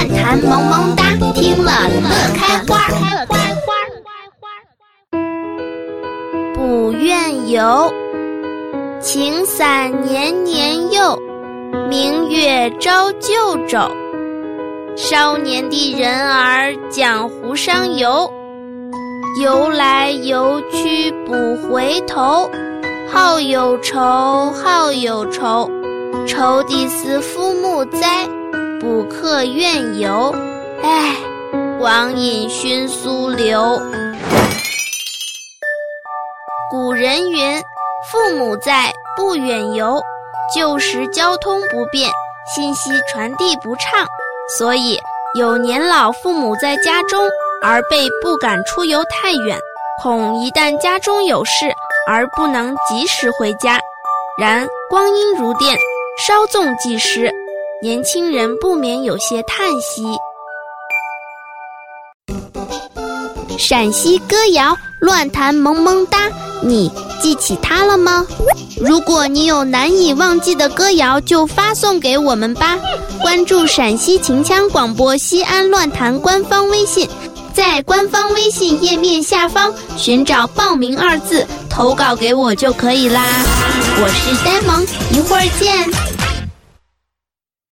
乱弹萌萌哒，听了乐开花。不愿游，晴伞年年又，明月照旧肘。少年的人儿江湖上游，游来游去不回头。好有愁，好有愁，愁的是父母在，不可远游。唉，光阴迅速流。古人云：“父母在，不远游。”旧时交通不便，信息传递不畅，所以有年老父母在家中，而被不敢出游太远，恐一旦家中有事。而不能及时回家，然光阴如电，稍纵即逝，年轻人不免有些叹息。陕西歌谣乱弹萌萌哒，你记起它了吗？如果你有难以忘记的歌谣，就发送给我们吧。关注陕西秦腔广播西安乱弹官方微信，在官方微信页面下方寻找“报名”二字。投稿给我就可以啦，我是呆萌，一会儿见。